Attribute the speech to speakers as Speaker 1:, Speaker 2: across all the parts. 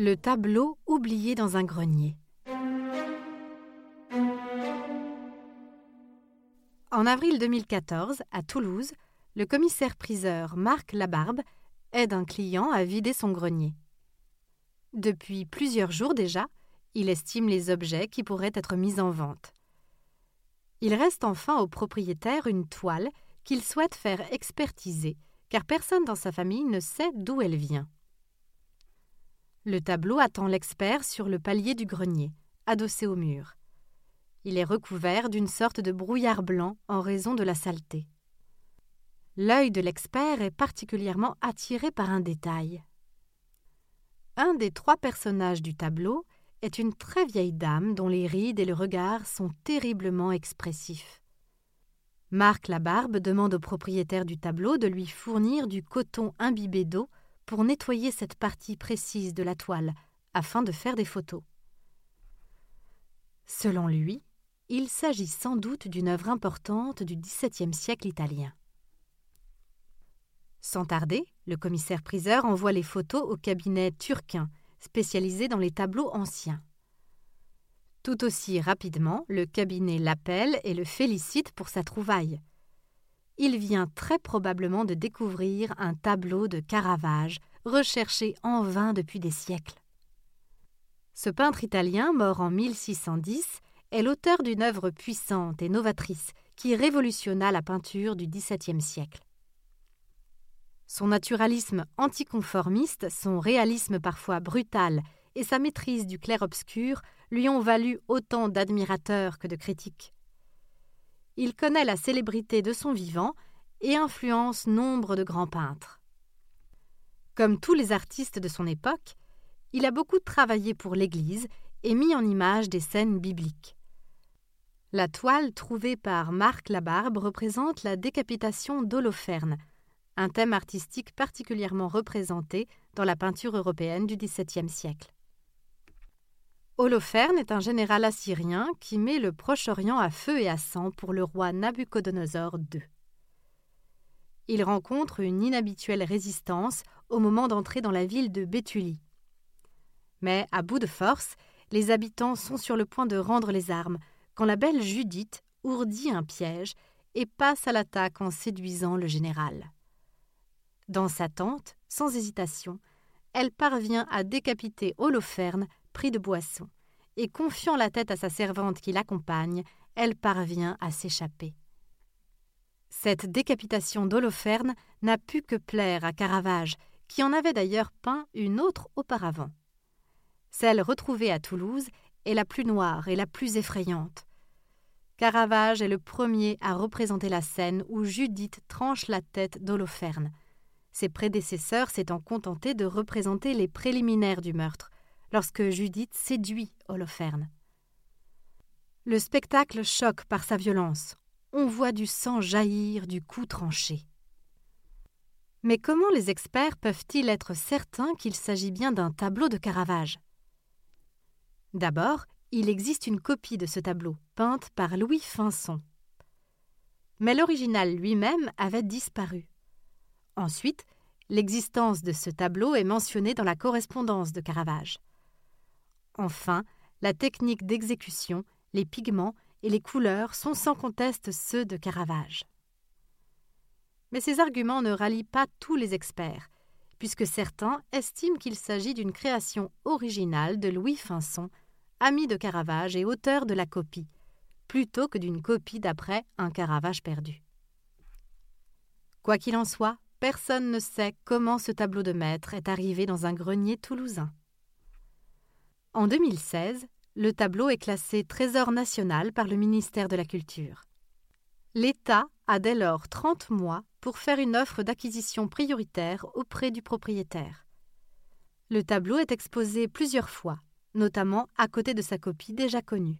Speaker 1: Le tableau oublié dans un grenier. En avril 2014, à Toulouse, le commissaire-priseur Marc Labarbe aide un client à vider son grenier. Depuis plusieurs jours déjà, il estime les objets qui pourraient être mis en vente. Il reste enfin au propriétaire une toile qu'il souhaite faire expertiser, car personne dans sa famille ne sait d'où elle vient. Le tableau attend l'expert sur le palier du grenier, adossé au mur. Il est recouvert d'une sorte de brouillard blanc en raison de la saleté. L'œil de l'expert est particulièrement attiré par un détail. Un des trois personnages du tableau est une très vieille dame dont les rides et le regard sont terriblement expressifs. Marc Labarbe demande au propriétaire du tableau de lui fournir du coton imbibé d'eau pour nettoyer cette partie précise de la toile afin de faire des photos. Selon lui, il s'agit sans doute d'une œuvre importante du XVIIe siècle italien. Sans tarder, le commissaire-priseur envoie les photos au cabinet turquin, spécialisé dans les tableaux anciens. Tout aussi rapidement, le cabinet l'appelle et le félicite pour sa trouvaille il vient très probablement de découvrir un tableau de Caravage, recherché en vain depuis des siècles. Ce peintre italien, mort en 1610, est l'auteur d'une œuvre puissante et novatrice qui révolutionna la peinture du XVIIe siècle. Son naturalisme anticonformiste, son réalisme parfois brutal et sa maîtrise du clair-obscur lui ont valu autant d'admirateurs que de critiques. Il connaît la célébrité de son vivant et influence nombre de grands peintres. Comme tous les artistes de son époque, il a beaucoup travaillé pour l'Église et mis en image des scènes bibliques. La toile trouvée par Marc Labarbe représente la décapitation d'Holoferne, un thème artistique particulièrement représenté dans la peinture européenne du XVIIe siècle. Holoferne est un général assyrien qui met le Proche-Orient à feu et à sang pour le roi Nabuchodonosor II. Il rencontre une inhabituelle résistance au moment d'entrer dans la ville de Béthulie. Mais, à bout de force, les habitants sont sur le point de rendre les armes quand la belle Judith ourdit un piège et passe à l'attaque en séduisant le général. Dans sa tente, sans hésitation, elle parvient à décapiter Holoferne de boisson, et confiant la tête à sa servante qui l'accompagne, elle parvient à s'échapper. Cette décapitation d'Holoferne n'a pu que plaire à Caravage, qui en avait d'ailleurs peint une autre auparavant. Celle retrouvée à Toulouse est la plus noire et la plus effrayante. Caravage est le premier à représenter la scène où Judith tranche la tête d'Holoferne. Ses prédécesseurs s'étant contentés de représenter les préliminaires du meurtre, lorsque Judith séduit Holoferne. Le spectacle choque par sa violence. On voit du sang jaillir du cou tranché. Mais comment les experts peuvent-ils être certains qu'il s'agit bien d'un tableau de Caravage? D'abord, il existe une copie de ce tableau, peinte par Louis Finson. Mais l'original lui-même avait disparu. Ensuite, l'existence de ce tableau est mentionnée dans la correspondance de Caravage. Enfin, la technique d'exécution, les pigments et les couleurs sont sans conteste ceux de Caravage. Mais ces arguments ne rallient pas tous les experts, puisque certains estiment qu'il s'agit d'une création originale de Louis Finson, ami de Caravage et auteur de la copie, plutôt que d'une copie d'après un Caravage perdu. Quoi qu'il en soit, personne ne sait comment ce tableau de maître est arrivé dans un grenier toulousain. En 2016, le tableau est classé Trésor national par le ministère de la Culture. L'État a dès lors 30 mois pour faire une offre d'acquisition prioritaire auprès du propriétaire. Le tableau est exposé plusieurs fois, notamment à côté de sa copie déjà connue.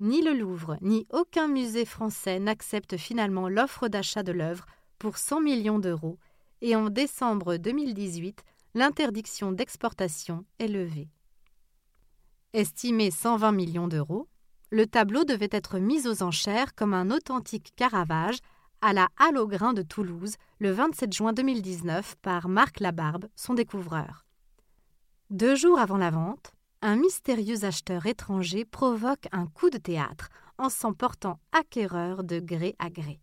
Speaker 1: Ni le Louvre ni aucun musée français n'acceptent finalement l'offre d'achat de l'œuvre pour 100 millions d'euros et en décembre 2018, l'interdiction d'exportation est levée. Estimé 120 millions d'euros, le tableau devait être mis aux enchères comme un authentique Caravage à la Halle aux Grains de Toulouse le 27 juin 2019 par Marc Labarbe, son découvreur. Deux jours avant la vente, un mystérieux acheteur étranger provoque un coup de théâtre en s'emportant acquéreur de gré à gré.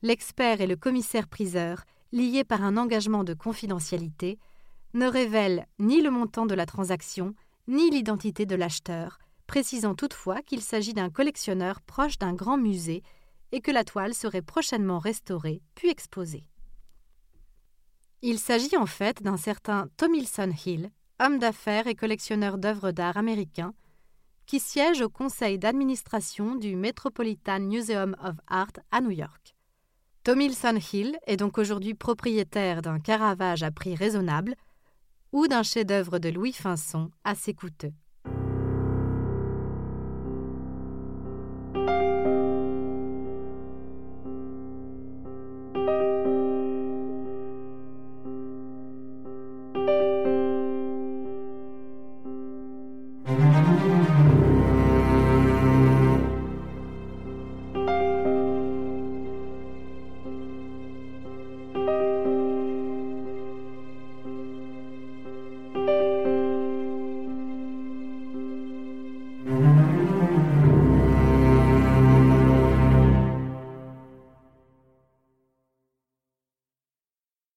Speaker 1: L'expert et le commissaire-priseur, liés par un engagement de confidentialité, ne révèlent ni le montant de la transaction, ni l'identité de l'acheteur, précisant toutefois qu'il s'agit d'un collectionneur proche d'un grand musée et que la toile serait prochainement restaurée puis exposée. Il s'agit en fait d'un certain Tomilson Hill, homme d'affaires et collectionneur d'œuvres d'art américain, qui siège au conseil d'administration du Metropolitan Museum of Art à New York. Tomilson Hill est donc aujourd'hui propriétaire d'un Caravage à prix raisonnable ou d'un chef-d'œuvre de Louis Finson assez coûteux.